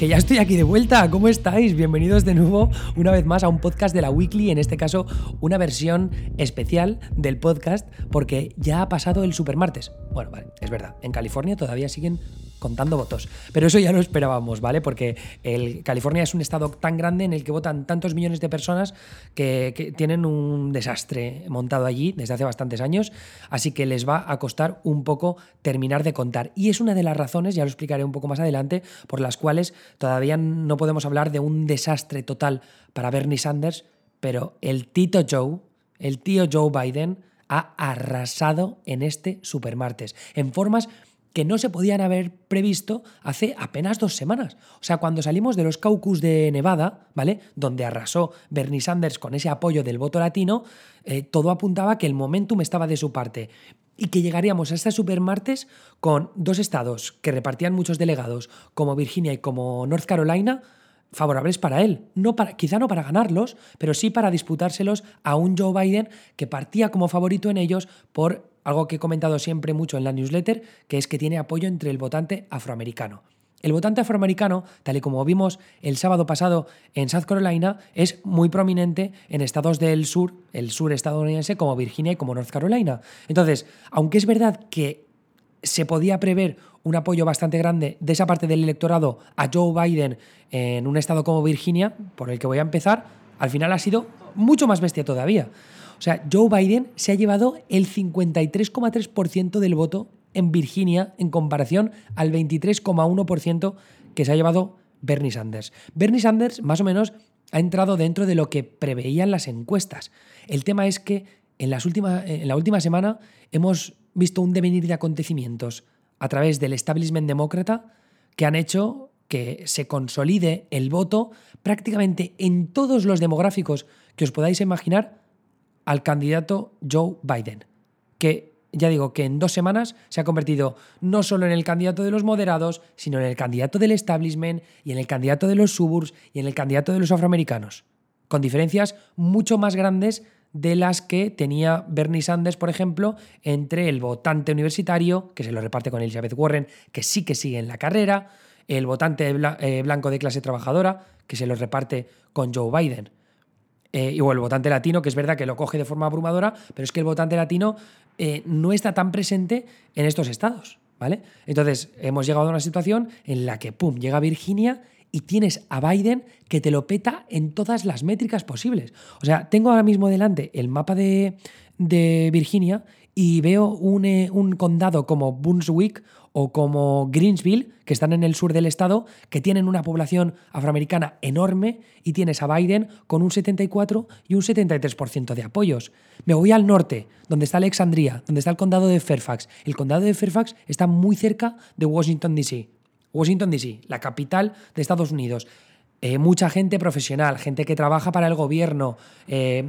que ya estoy aquí de vuelta. ¿Cómo estáis? Bienvenidos de nuevo una vez más a un podcast de la Weekly, en este caso una versión especial del podcast porque ya ha pasado el supermartes. Bueno, vale, es verdad, en California todavía siguen contando votos. Pero eso ya lo esperábamos, ¿vale? Porque el, California es un estado tan grande en el que votan tantos millones de personas que, que, tienen un desastre montado allí desde hace bastantes años, así que les va a costar un poco terminar de contar. Y es una de las razones, ya lo explicaré un poco más adelante, por las cuales todavía no podemos hablar de un desastre total para Bernie Sanders, pero el Tito Joe, el tío Joe Biden, ha arrasado en este supermartes, en formas que no se podían haber previsto hace apenas dos semanas. O sea, cuando salimos de los caucus de Nevada, ¿vale? Donde arrasó Bernie Sanders con ese apoyo del voto latino, eh, todo apuntaba que el momentum estaba de su parte y que llegaríamos a este supermartes con dos estados que repartían muchos delegados, como Virginia y como North Carolina, favorables para él. No para, quizá no para ganarlos, pero sí para disputárselos a un Joe Biden que partía como favorito en ellos por algo que he comentado siempre mucho en la newsletter, que es que tiene apoyo entre el votante afroamericano. El votante afroamericano, tal y como vimos el sábado pasado en South Carolina, es muy prominente en estados del sur, el sur estadounidense, como Virginia y como North Carolina. Entonces, aunque es verdad que se podía prever un apoyo bastante grande de esa parte del electorado a Joe Biden en un estado como Virginia, por el que voy a empezar, al final ha sido mucho más bestia todavía. O sea, Joe Biden se ha llevado el 53,3% del voto en Virginia en comparación al 23,1% que se ha llevado Bernie Sanders. Bernie Sanders, más o menos, ha entrado dentro de lo que preveían las encuestas. El tema es que en, las en la última semana hemos visto un devenir de acontecimientos a través del establishment demócrata que han hecho que se consolide el voto prácticamente en todos los demográficos que os podáis imaginar al candidato Joe Biden, que ya digo que en dos semanas se ha convertido no solo en el candidato de los moderados, sino en el candidato del establishment y en el candidato de los suburbs y en el candidato de los afroamericanos, con diferencias mucho más grandes de las que tenía Bernie Sanders, por ejemplo, entre el votante universitario, que se lo reparte con Elizabeth Warren, que sí que sigue en la carrera, el votante eh, blanco de clase trabajadora, que se lo reparte con Joe Biden. Eh, o el votante latino, que es verdad que lo coge de forma abrumadora, pero es que el votante latino eh, no está tan presente en estos estados, ¿vale? Entonces, hemos llegado a una situación en la que, pum, llega Virginia y tienes a Biden que te lo peta en todas las métricas posibles. O sea, tengo ahora mismo delante el mapa de, de Virginia y veo un, eh, un condado como Brunswick o como Greensville, que están en el sur del estado, que tienen una población afroamericana enorme y tienes a Biden con un 74 y un 73% de apoyos. Me voy al norte, donde está Alexandria, donde está el condado de Fairfax. El condado de Fairfax está muy cerca de Washington, D.C. Washington, D.C., la capital de Estados Unidos. Eh, mucha gente profesional, gente que trabaja para el gobierno, eh,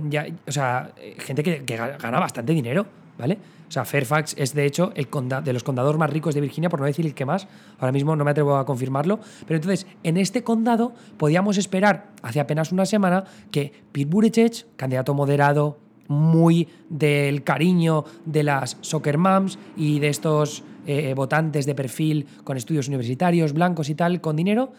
o sea, gente que, que gana bastante dinero, ¿vale? O sea, Fairfax es de hecho el de los condados más ricos de Virginia, por no decir el que más. Ahora mismo no me atrevo a confirmarlo. Pero entonces, en este condado podíamos esperar hace apenas una semana que Pete Buttigieg, candidato moderado, muy del cariño de las soccer moms y de estos eh, votantes de perfil con estudios universitarios, blancos y tal, con dinero,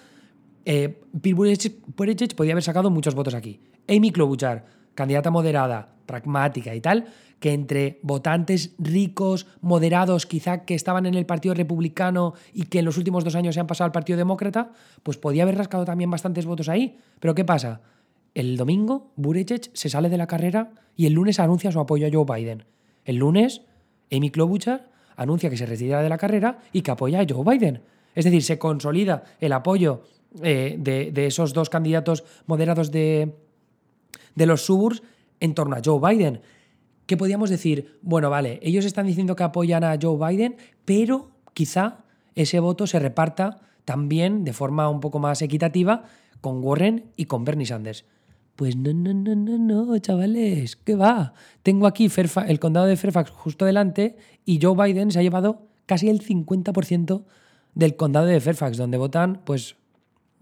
eh, Pete Buttigieg, podía haber sacado muchos votos aquí. Amy Klobuchar, candidata moderada, pragmática y tal, que entre votantes ricos, moderados, quizá que estaban en el Partido Republicano y que en los últimos dos años se han pasado al Partido Demócrata, pues podía haber rascado también bastantes votos ahí. Pero ¿qué pasa? El domingo, Buttigieg se sale de la carrera y el lunes anuncia su apoyo a Joe Biden. El lunes, Amy Klobuchar anuncia que se retira de la carrera y que apoya a Joe Biden. Es decir, se consolida el apoyo eh, de, esos dos candidatos moderados de, de los suburbs en torno a Joe Biden. ¿Qué podíamos decir? Bueno, vale, ellos están diciendo que apoyan a Joe Biden, pero quizá ese voto se reparta también de forma un poco más equitativa con Warren y con Bernie Sanders. Pues no, no, no, no, no, chavales, ¿qué va? Tengo aquí el condado de Fairfax justo delante y Joe Biden se ha llevado casi el 50% del condado de Fairfax, donde votan pues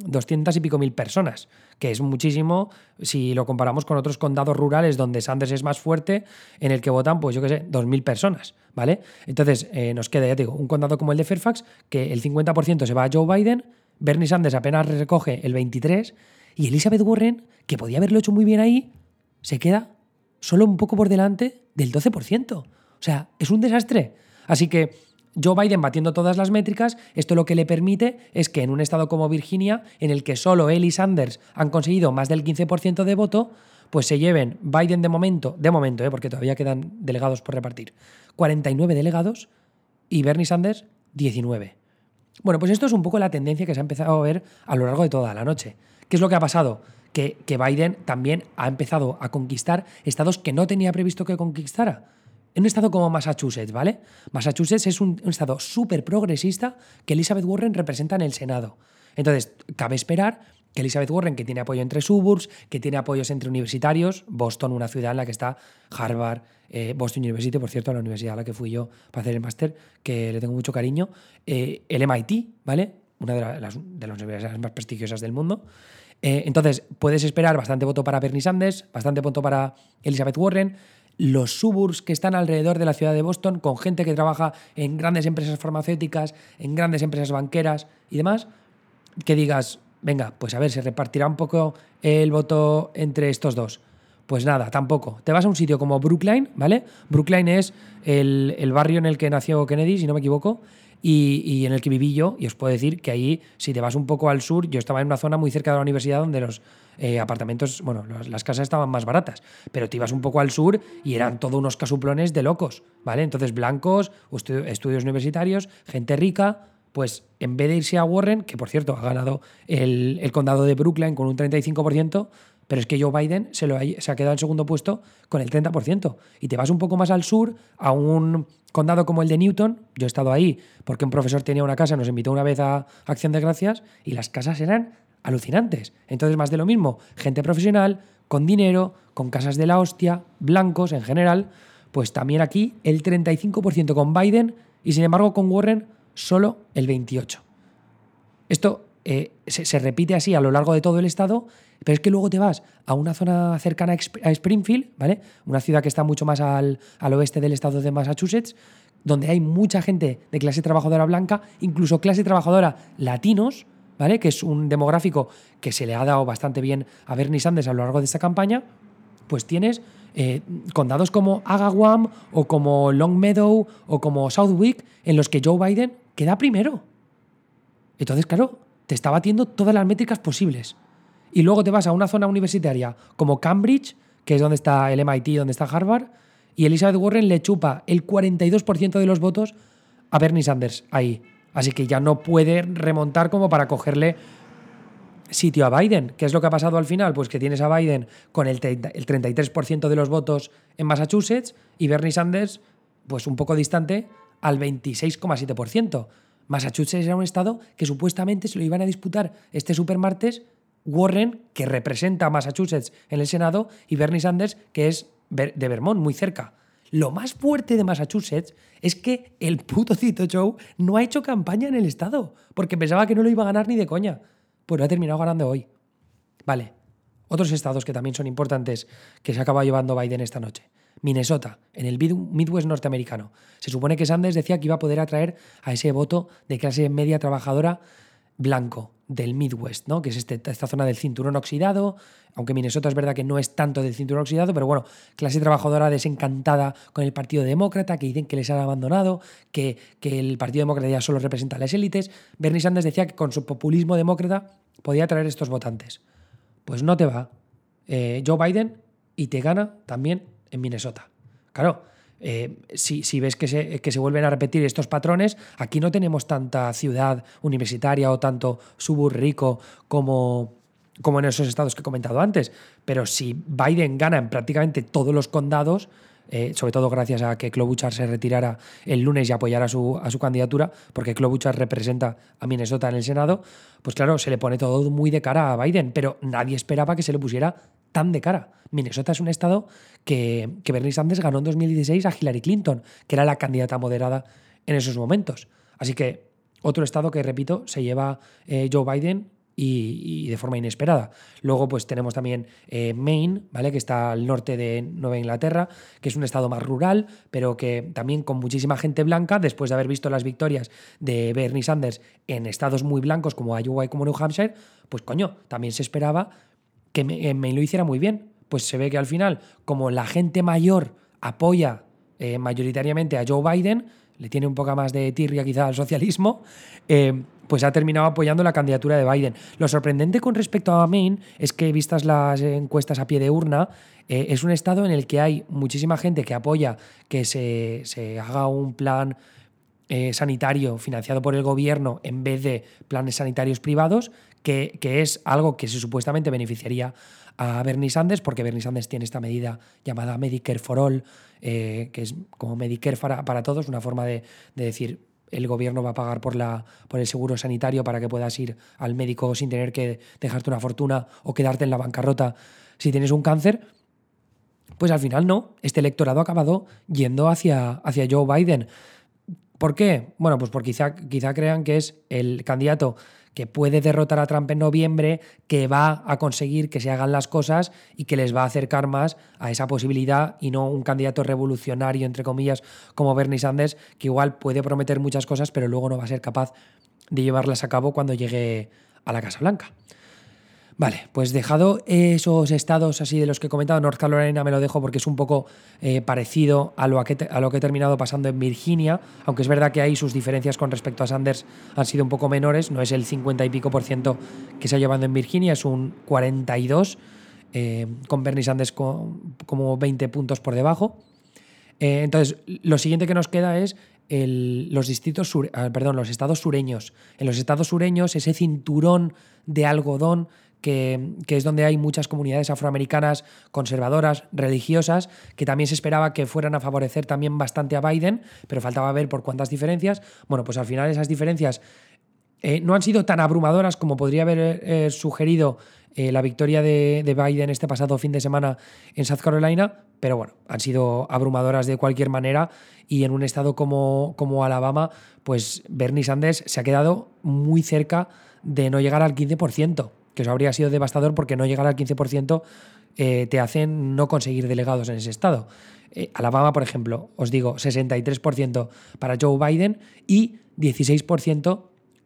200 y pico mil personas, que es muchísimo si lo comparamos con otros condados rurales donde Sanders es más fuerte, en el que votan, pues yo qué sé, 2.000 personas, ¿vale? Entonces eh, nos queda, ya te digo, un condado como el de Fairfax, que el 50% se va a Joe Biden, Bernie Sanders apenas recoge el 23% y Elizabeth Warren, que podía haberlo hecho muy bien ahí, se queda solo un poco por delante del 12%. O sea, es un desastre. Así que Joe Biden batiendo todas las métricas, esto lo que le permite es que en un estado como Virginia, en el que solo él y Sanders han conseguido más del 15% de voto, pues se lleven Biden de momento, de momento, ¿eh? porque todavía quedan delegados por repartir, 49 delegados y Bernie Sanders 19. Bueno, pues esto es un poco la tendencia que se ha empezado a ver a lo largo de toda la noche. ¿Qué es lo que ha pasado? Que, que Biden también ha empezado a conquistar estados que no tenía previsto que conquistara en un estado como Massachusetts, ¿vale? Massachusetts es un, estado súper progresista que Elizabeth Warren representa en el Senado. Entonces, cabe esperar que Elizabeth Warren, que tiene apoyo entre suburbs, que tiene apoyos entre universitarios, Boston, una ciudad en la que está Harvard, eh, Boston University, por cierto, la universidad a la que fui yo para hacer el máster, que le tengo mucho cariño, eh, el MIT, ¿vale? Una de las, universidades más prestigiosas del mundo. Eh, entonces, puedes esperar bastante voto para Bernie Sanders, bastante voto para Elizabeth Warren, los suburbs que están alrededor de la ciudad de Boston, con gente que trabaja en grandes empresas farmacéuticas, en grandes empresas banqueras y demás, que digas, venga, pues a ver, se repartirá un poco el voto entre estos dos. Pues nada, tampoco. Te vas a un sitio como Brookline, ¿vale? Brookline es el, el barrio en el que nació Kennedy, si no me equivoco, y, en el que viví yo. Y os puedo decir que ahí, si te vas un poco al sur, yo estaba en una zona muy cerca de la universidad donde los eh, apartamentos, bueno, las casas estaban más baratas, pero te ibas un poco al sur y eran todos unos casuplones de locos, ¿vale? Entonces, blancos, estudios universitarios, gente rica, pues en vez de irse a Warren, que por cierto ha ganado el, condado de Brooklyn con un 35%, pero es que Joe Biden se, lo se ha quedado en segundo puesto con el 30%. Y te vas un poco más al sur, a un condado como el de Newton. Yo he estado ahí porque un profesor tenía una casa, nos invitó una vez a Acción de Gracias y las casas eran alucinantes. Entonces, más de lo mismo, gente profesional, con dinero, con casas de la hostia, blancos en general, pues también aquí el 35% con Biden y sin embargo con Warren solo el 28%. Esto eh, se, repite así a lo largo de todo el estado, pero es que luego te vas a una zona cercana a Springfield, ¿vale? Una ciudad que está mucho más al, oeste del estado de Massachusetts, donde hay mucha gente de clase trabajadora blanca, incluso clase trabajadora latinos, ¿vale? Que es un demográfico que se le ha dado bastante bien a Bernie Sanders a lo largo de esta campaña, pues tienes eh, condados como Agawam o como Longmeadow o como Southwick en los que Joe Biden queda primero. Entonces, claro, te está batiendo todas las métricas posibles. Y luego te vas a una zona universitaria como Cambridge, que es donde está el MIT, donde está Harvard, y Elizabeth Warren le chupa el 42% de los votos a Bernie Sanders ahí. Así que ya no puede remontar como para cogerle sitio a Biden. ¿Qué es lo que ha pasado al final? Pues que tienes a Biden con el, el 33% de los votos en Massachusetts y Bernie Sanders, pues un poco distante, al 26,7%. Massachusetts era un estado que supuestamente se lo iban a disputar este supermartes Warren, que representa a Massachusetts en el Senado, y Bernie Sanders, que es de Vermont, muy cerca. Lo más fuerte de Massachusetts es que el puto Cito Joe no ha hecho campaña en el estado, porque pensaba que no lo iba a ganar ni de coña. Pues lo ha terminado ganando hoy. Vale. Otros estados que también son importantes que se acaba llevando Biden esta noche. Minnesota, en el Midwest norteamericano. Se supone que Sanders decía que iba a poder atraer a ese voto de clase media trabajadora blanco del Midwest, ¿no? que es este, esta zona del cinturón oxidado, aunque Minnesota es verdad que no es tanto del cinturón oxidado, pero bueno, clase trabajadora desencantada con el Partido Demócrata, que dicen que les han abandonado, que, que el Partido Demócrata ya solo representa a las élites. Bernie Sanders decía que con su populismo demócrata podía atraer estos votantes. Pues no te va. Eh, Joe Biden y te gana también en Minnesota. Claro, eh, si, ves que se, que se, vuelven a repetir estos patrones, aquí no tenemos tanta ciudad universitaria o tanto suburb rico como, como en esos estados que he comentado antes. Pero si Biden gana en prácticamente todos los condados, eh, sobre todo gracias a que Klobuchar se retirara el lunes y apoyara su, a su candidatura, porque Klobuchar representa a Minnesota en el Senado, pues claro, se le pone todo muy de cara a Biden, pero nadie esperaba que se le pusiera tan de cara. Minnesota es un estado que, que Bernie Sanders ganó en 2016 a Hillary Clinton, que era la candidata moderada en esos momentos. Así que otro estado que, repito, se lleva eh, Joe Biden y, de forma inesperada. Luego, pues tenemos también eh, Maine, ¿vale? Que está al norte de Nueva Inglaterra, que es un estado más rural, pero que también con muchísima gente blanca, después de haber visto las victorias de Bernie Sanders en estados muy blancos como Iowa y como New Hampshire, pues coño, también se esperaba que Maine lo hiciera muy bien. Pues se ve que al final, como la gente mayor apoya eh, mayoritariamente a Joe Biden, le tiene un poco más de tirria quizá al socialismo, eh, pues ha terminado apoyando la candidatura de Biden. Lo sorprendente con respecto a Maine es que, vistas las encuestas a pie de urna, eh, es un estado en el que hay muchísima gente que apoya que se, haga un plan sanitario financiado por el gobierno en vez de planes sanitarios privados, que, es algo que supuestamente beneficiaría a Bernie Sanders, porque Bernie Sanders tiene esta medida llamada Medicare for All, eh, que es como Medicare para, para todos, una forma de, decir el gobierno va a pagar por, la, por el seguro sanitario para que puedas ir al médico sin tener que dejarte una fortuna o quedarte en la bancarrota si tienes un cáncer. Pues al final no, este electorado ha acabado yendo hacia, hacia Joe Biden. ¿Por qué? Bueno, pues porque quizá, quizá crean que es el candidato que puede derrotar a Trump en noviembre, que va a conseguir que se hagan las cosas y que les va a acercar más a esa posibilidad y no un candidato revolucionario, entre comillas, como Bernie Sanders, que igual puede prometer muchas cosas, pero luego no va a ser capaz de llevarlas a cabo cuando llegue a la Casa Blanca. Vale, pues dejado esos estados así de los que he comentado, North Carolina me lo dejo porque es un poco eh, parecido a lo que, a lo que he terminado pasando en Virginia, aunque es verdad que ahí sus diferencias con respecto a Sanders han sido un poco menores, no es el 50 y pico por ciento que se ha llevado en Virginia, es un 42, eh, con Bernie Sanders como 20 puntos por debajo. Eh, entonces, lo siguiente que nos queda es los distritos ah, perdón, los estados sureños. En los estados sureños, ese cinturón de algodón que, es donde hay muchas comunidades afroamericanas conservadoras, religiosas, que también se esperaba que fueran a favorecer también bastante a Biden, pero faltaba ver por cuántas diferencias. Bueno, pues al final esas diferencias eh, no han sido tan abrumadoras como podría haber eh, sugerido eh, la victoria de, de, Biden este pasado fin de semana en South Carolina, pero bueno, han sido abrumadoras de cualquier manera y en un estado como, como Alabama, pues Bernie Sanders se ha quedado muy cerca de no llegar al 15% que eso habría sido devastador porque no llegar al 15% eh, te hacen no conseguir delegados en ese estado. Eh, Alabama, por ejemplo, os digo, 63% para Joe Biden y 16%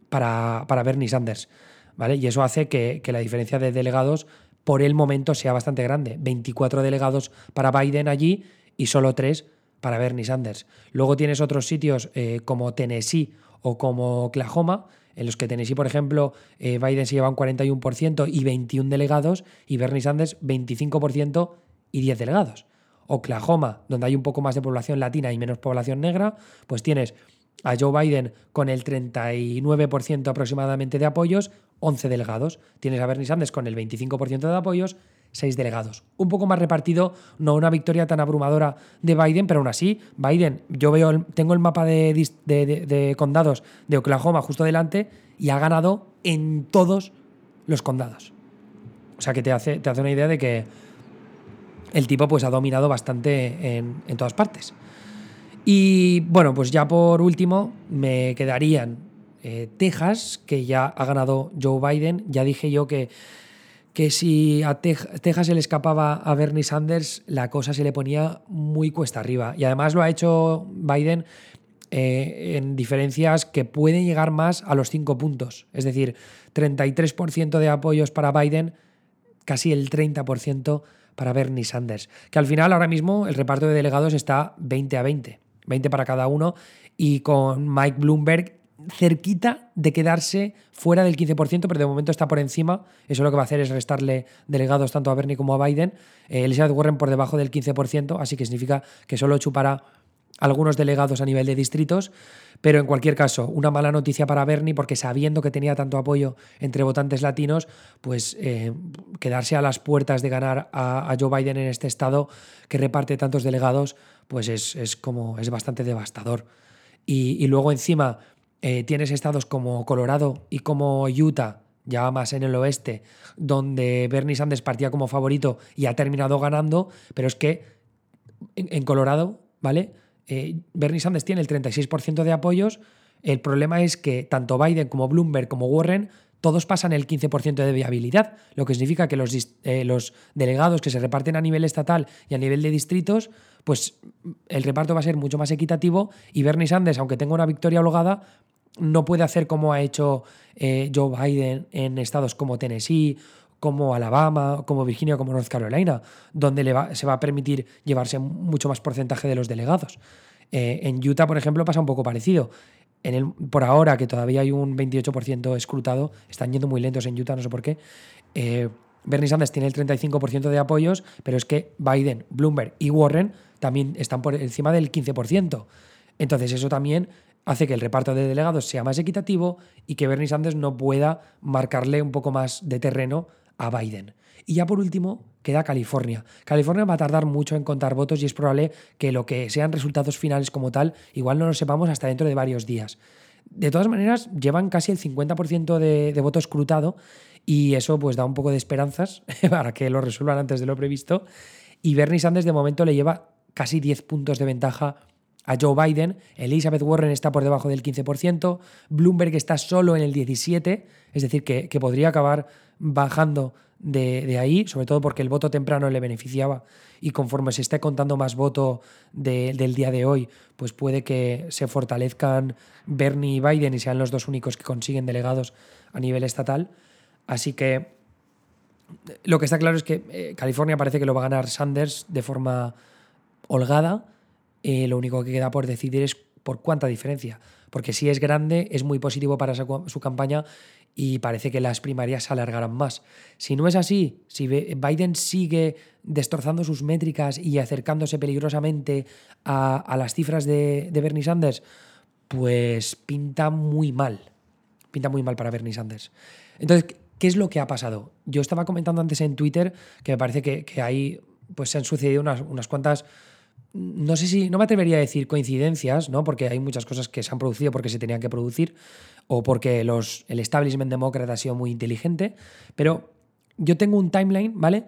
para, para Bernie Sanders. ¿vale? Y eso hace que, que la diferencia de delegados por el momento sea bastante grande. 24 delegados para Biden allí y solo 3 para Bernie Sanders. Luego tienes otros sitios eh, como Tennessee o como Oklahoma, en los que Tennessee, por ejemplo, eh, Biden se lleva un 41% y 21 delegados, y Bernie Sanders 25% y 10 delegados. Oklahoma, donde hay un poco más de población latina y menos población negra, pues tienes a Joe Biden con el 39% aproximadamente de apoyos, 11 delegados. Tienes a Bernie Sanders con el 25% de apoyos, seis delegados. Un poco más repartido, no una victoria tan abrumadora de Biden, pero aún así, Biden, yo veo, tengo el mapa de, condados de Oklahoma justo delante y ha ganado en todos los condados. O sea que te hace, te hace una idea de que el tipo pues ha dominado bastante en, todas partes. Y bueno, pues ya por último me quedarían eh, Texas, que ya ha ganado Joe Biden. Ya dije yo que que si a Texas se le escapaba a Bernie Sanders, la cosa se le ponía muy cuesta arriba. Y además lo ha hecho Biden eh, en diferencias que pueden llegar más a los cinco puntos. Es decir, 33% de apoyos para Biden, casi el 30% para Bernie Sanders. Que al final ahora mismo el reparto de delegados está 20 a 20. 20 para cada uno. Y con Mike Bloomberg cerquita de quedarse fuera del 15%, pero de momento está por encima. Eso lo que va a hacer es restarle delegados tanto a Bernie como a Biden. Eh, Elizabeth Warren por debajo del 15%, así que significa que solo chupará algunos delegados a nivel de distritos, pero en cualquier caso, una mala noticia para Bernie porque sabiendo que tenía tanto apoyo entre votantes latinos, pues eh, quedarse a las puertas de ganar a, Joe Biden en este estado que reparte tantos delegados, pues es, como es bastante devastador. y luego encima eh, tienes estados como Colorado y como Utah, ya más en el oeste, donde Bernie Sanders partía como favorito y ha terminado ganando, pero es que en, Colorado, ¿vale? Eh, Bernie Sanders tiene el 36% de apoyos. El problema es que tanto Biden como Bloomberg como Warren todos pasan el 15% de viabilidad, lo que significa que los, eh, los delegados que se reparten a nivel estatal y a nivel de distritos, pues el reparto va a ser mucho más equitativo y Bernie Sanders, aunque tenga una victoria holgada, no puede hacer como ha hecho eh, Joe Biden en estados como Tennessee, como Alabama, como Virginia, como North Carolina, donde se va a permitir llevarse mucho más porcentaje de los delegados. Eh, en Utah, por ejemplo, pasa un poco parecido. En por ahora, que todavía hay un 28% escrutado, están yendo muy lentos en Utah, no sé por qué. Eh, Bernie Sanders tiene el 35% de apoyos, pero es que Biden, Bloomberg y Warren también están por encima del 15%. Entonces eso también hace que el reparto de delegados sea más equitativo y que Bernie Sanders no pueda marcarle un poco más de terreno a Biden. Y ya por último, queda California. California va a tardar mucho en contar votos y es probable que lo que sean resultados finales como tal, igual no lo sepamos hasta dentro de varios días. De todas maneras, llevan casi el 50% de, de voto escrutado y eso pues da un poco de esperanzas para que lo resuelvan antes de lo previsto. Y Bernie Sanders de momento le lleva casi 10 puntos de ventaja a Joe Biden. Elizabeth Warren está por debajo del 15%. Bloomberg está solo en el 17%, es decir, que, podría acabar bajando de, ahí, sobre todo porque el voto temprano le beneficiaba y conforme se esté contando más voto del día de hoy, pues puede que se fortalezcan Bernie y Biden y sean los dos únicos que consiguen delegados a nivel estatal. Así que lo que está claro es que eh, California parece que lo va a ganar Sanders de forma holgada eh, lo único que queda por decidir es por cuánta diferencia. Porque si es grande, es muy positivo para su, campaña y parece que las primarias se alargarán más. Si no es así, si Biden sigue destrozando sus métricas y acercándose peligrosamente a, las cifras de, Bernie Sanders, pues pinta muy mal. Pinta muy mal para Bernie Sanders. Entonces, ¿qué es lo que ha pasado? Yo estaba comentando antes en Twitter que me parece que, que ahí pues, se han sucedido unas, unas cuantas no sé si, no me atrevería a decir coincidencias, ¿no? Porque hay muchas cosas que se han producido porque se tenían que producir o porque los, el establishment demócrata ha sido muy inteligente, pero yo tengo un timeline, ¿vale?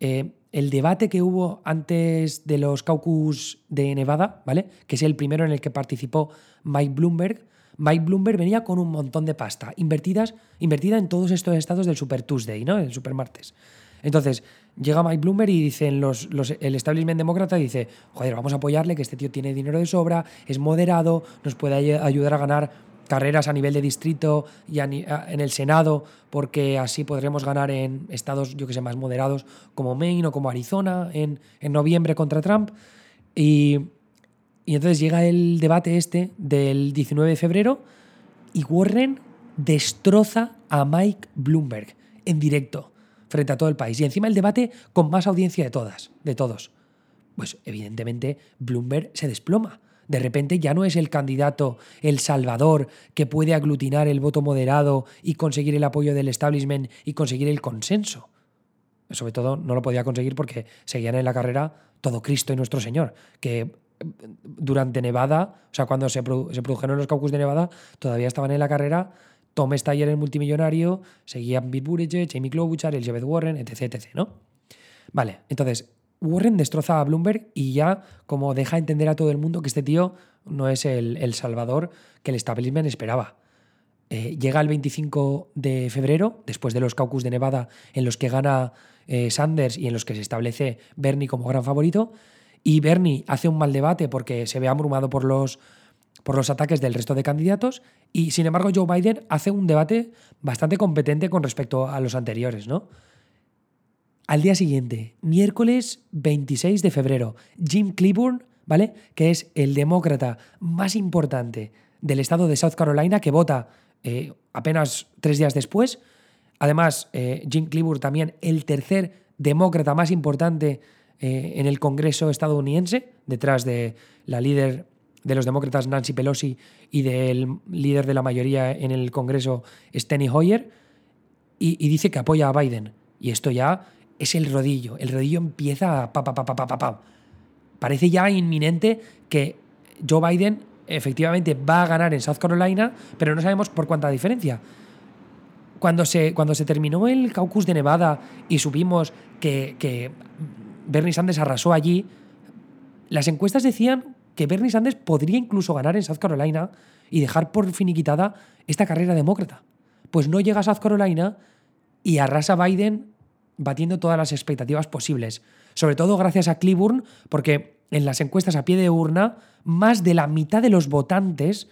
Eh, el debate que hubo antes de los caucus de Nevada, ¿vale? Que es el primero en el que participó Mike Bloomberg. Mike Bloomberg venía con un montón de pasta invertidas, invertida en todos estos estados del Super Tuesday, ¿no? El Super Martes. Entonces, llega Mike Bloomberg y dicen los, el establishment demócrata dice, joder, vamos a apoyarle, que este tío tiene dinero de sobra, es moderado, nos puede ayudar a ganar carreras a nivel de distrito y en el Senado, porque así podremos ganar en estados, yo que sé, más moderados como Maine o como Arizona en, noviembre contra Trump. Y, y entonces llega el debate este del 19 de febrero y Warren destroza a Mike Bloomberg en directo frente a todo el país. Y encima el debate con más audiencia de todas, de todos. Pues evidentemente Bloomberg se desploma. De repente ya no es el candidato, el salvador, que puede aglutinar el voto moderado y conseguir el apoyo del establishment y conseguir el consenso. Sobre todo no lo podía conseguir porque seguían en la carrera todo Cristo y nuestro Señor, que durante Nevada, o sea, cuando se, se produjeron los caucus de Nevada, todavía estaban en la carrera Tom Steyer, el multimillonario, seguían Bill Buttigieg, Jamie Klobuchar, Elizabeth Warren, etc, ¿no? Vale, entonces, Warren destroza a Bloomberg y ya como deja entender a todo el mundo que este tío no es el, salvador que el establishment esperaba. Eh, llega el 25 de febrero, después de los caucus de Nevada en los que gana eh, Sanders y en los que se establece Bernie como gran favorito, y Bernie hace un mal debate porque se ve abrumado por los por los ataques del resto de candidatos y sin embargo Joe Biden hace un debate bastante competente con respecto a los anteriores, ¿no? Al día siguiente, miércoles 26 de febrero, Jim Cleburne, ¿vale? Que es el demócrata más importante del estado de South Carolina que vota eh, apenas tres días después. Además, eh, Jim Cleburne también el tercer demócrata más importante eh, en el Congreso estadounidense, detrás de la líder de los demócratas Nancy Pelosi y del líder de la mayoría en el Congreso Steny Hoyer y, dice que apoya a Biden. Y esto ya es el rodillo. El rodillo empieza a pa, pa, pa, pa, pa, pa. Parece ya inminente que Joe Biden efectivamente va a ganar en South Carolina, pero no sabemos por cuánta diferencia. Cuando se, cuando se terminó el caucus de Nevada y supimos que, que Bernie Sanders arrasó allí, las encuestas decían que Bernie Sanders podría incluso ganar en South Carolina y dejar por finiquitada esta carrera demócrata. pues no llega a South Carolina y arrasa Biden batiendo todas las expectativas posibles. Sobre todo gracias a Cleburne, porque en las encuestas a pie de urna, más de la mitad de los votantes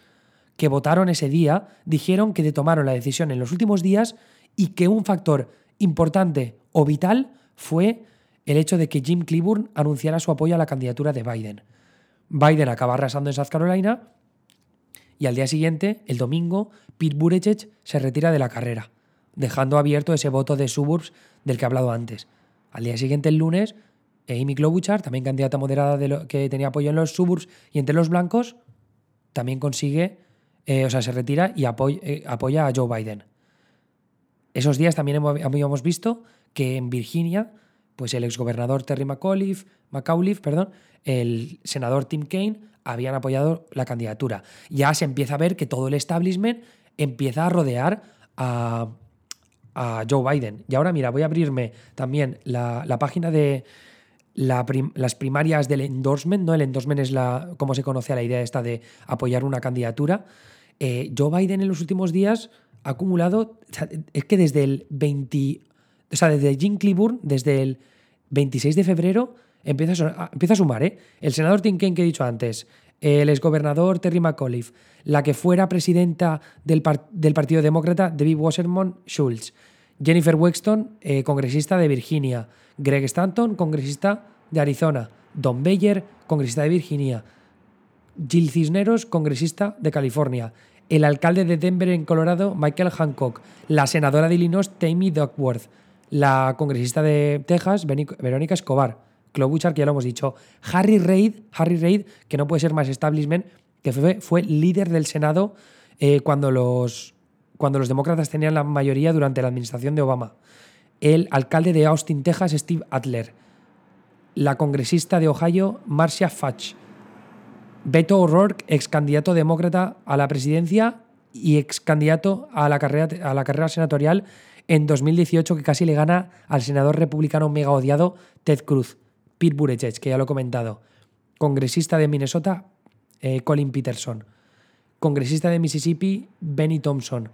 que votaron ese día dijeron que tomaron la decisión en los últimos días y que un factor importante o vital fue el hecho de que Jim Cleburne anunciara su apoyo a la candidatura de Biden. Biden acaba arrasando en South Carolina y al día siguiente, el domingo, Pete Buttigieg se retira de la carrera, dejando abierto ese voto de suburbs del que he hablado antes. Al día siguiente, el lunes, Amy Klobuchar, también candidata moderada que tenía apoyo en los suburbs y entre los blancos, también consigue, eh, o sea, se retira y eh, apoya a Joe Biden. Esos días también habíamos visto que en Virginia, pues el exgobernador Terry McAuliffe, McAuliffe perdón, el senador Tim Kaine habían apoyado la candidatura. Ya se empieza a ver que todo el establishment empieza a rodear a, Joe Biden. Y ahora, mira, voy a abrirme también la, página de las primarias del endorsement, ¿no? El endorsement es la, como se conoce a la idea esta de apoyar una candidatura. Eh, Joe Biden en los últimos días ha acumulado, es que desde el 20, o sea, desde Jim Cleburne, desde el 26 de febrero, empieza a, empieza a sumar, ¿eh? El senador Tim Kaine que he dicho antes, el exgobernador Terry McAuliffe, la que fuera presidenta del, del Partido Demócrata, Debbie Wasserman Schultz, Jennifer Wexton, eh, congresista de Virginia, Greg Stanton, congresista de Arizona, Don Beyer, congresista de Virginia, Jill Cisneros, congresista de California, el alcalde de Denver en Colorado, Michael Hancock, la senadora de Illinois, Tammy Duckworth, la congresista de Texas, Verónica Escobar, Klobuchar, que ya lo hemos dicho, Harry Reid, Harry Reid, que no puede ser más establishment, que fue, líder del Senado eh, cuando, los, cuando los demócratas tenían la mayoría durante la administración de Obama. El alcalde de Austin, Texas, Steve Adler. La congresista de Ohio, Marcia Fudge. Beto O'Rourke, ex candidato demócrata a la presidencia y ex candidato a la carrera, a la carrera senatorial en 2018, que casi le gana al senador republicano mega odiado Ted Cruz. Pete Buttigieg, que ya lo he comentado. Congresista de Minnesota, eh, Colin Peterson. Congresista de Mississippi, Benny Thompson.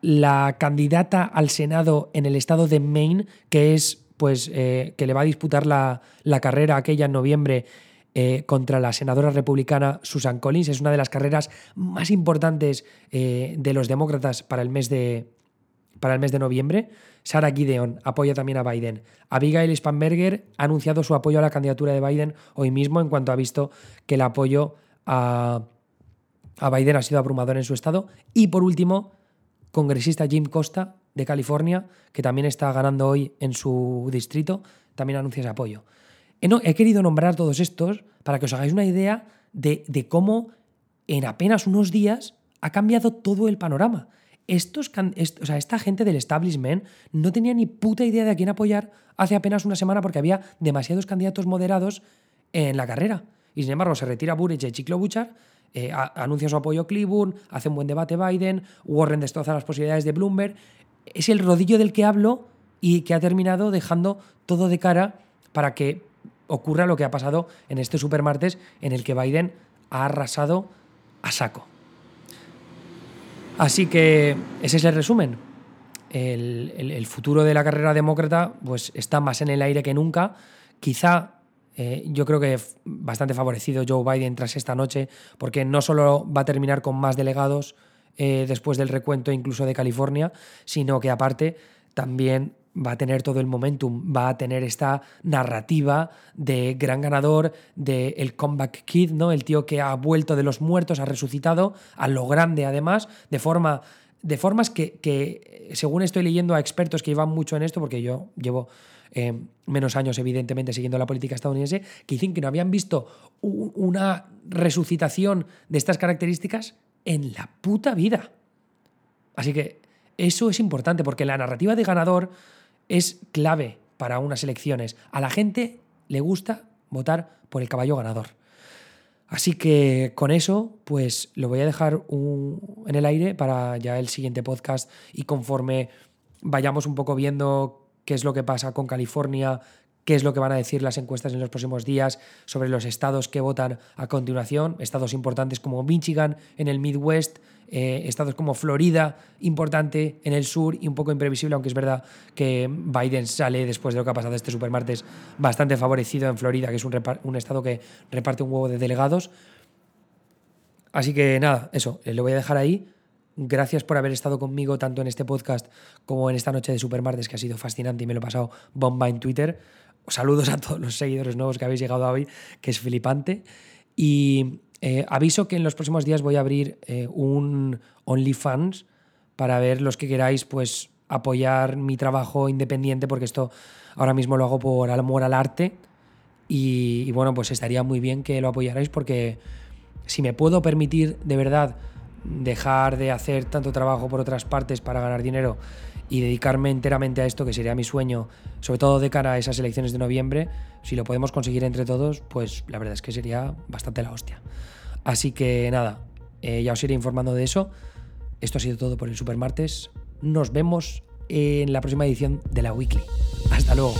La candidata al Senado en el estado de Maine, que es, pues, eh, que le va a disputar la, carrera aquella en noviembre eh, contra la senadora republicana Susan Collins. Es una de las carreras más importantes de los demócratas para el mes de, para el mes de noviembre. Sarah Gideon apoya también a Biden. Abigail Spanberger ha anunciado su apoyo a la candidatura de Biden hoy mismo en cuanto ha visto que el apoyo a, a Biden ha sido abrumador en su estado. Y por último, congresista Jim Costa de California, que también está ganando hoy en su distrito, también anuncia ese apoyo. He, querido nombrar todos estos para que os hagáis una idea de, cómo en apenas unos días ha cambiado todo el panorama esta gente del establishment no tenía ni puta idea de a quién apoyar hace apenas una semana porque había demasiados candidatos moderados en la carrera. Y sin embargo, se retira Buttigieg y Klobuchar, eh, anuncia su apoyo a Cleburne, hace un buen debate Biden, Warren destroza las posibilidades de Bloomberg. Es el rodillo del que hablo y que ha terminado dejando todo de cara para que ocurra lo que ha pasado en este supermartes en el que Biden ha arrasado a saco. Así que ese es el resumen. El, futuro de la carrera demócrata pues, está más en el aire que nunca. Quizá eh, yo creo que bastante favorecido Joe Biden tras esta noche, porque no solo va a terminar con más delegados eh, después del recuento incluso de California, sino que aparte también va a tener todo el momentum, va a tener esta narrativa de gran ganador, de el comeback kid, ¿no? El tío que ha vuelto de los muertos, ha resucitado, a lo grande además, de forma de formas que, según estoy leyendo a expertos que llevan mucho en esto, porque yo llevo eh, menos años, evidentemente, siguiendo la política estadounidense, que dicen que no habían visto una resucitación de estas características en la puta vida. Así que eso es importante, porque la narrativa de ganador es clave para unas elecciones. A la gente le gusta votar por el caballo ganador. Así que con eso, pues lo voy a dejar en el aire para ya el siguiente podcast y conforme vayamos un poco viendo qué es lo que pasa con California, qué es lo que van a decir las encuestas en los próximos días sobre los estados que votan a continuación, estados importantes como Michigan en el Midwest, eh, estados como Florida, importante en el sur y un poco imprevisible, aunque es verdad que Biden sale después de lo que ha pasado este supermartes bastante favorecido en Florida, que es un, un estado que reparte un huevo de delegados. Así que nada, eso, eh, lo voy a dejar ahí. Gracias por haber estado conmigo tanto en este podcast como en esta noche de Supermartes, que ha sido fascinante y me lo he pasado bomba en Twitter. Saludos a todos los seguidores nuevos que habéis llegado hoy, que es flipante. Y eh, aviso que en los próximos días voy a abrir eh, un OnlyFans para ver los que queráis, pues apoyar mi trabajo independiente, porque esto ahora mismo lo hago por amor al arte. Y, y bueno, pues estaría muy bien que lo apoyarais porque si me puedo permitir de verdad dejar de hacer tanto trabajo por otras partes para ganar dinero y dedicarme enteramente a esto, que sería mi sueño, sobre todo de cara a esas elecciones de noviembre, si lo podemos conseguir entre todos, pues la verdad es que sería bastante la hostia. Así que nada, eh, ya os iré informando de eso. Esto ha sido todo por el Supermartes. Nos vemos en la próxima edición de la Weekly. Hasta luego.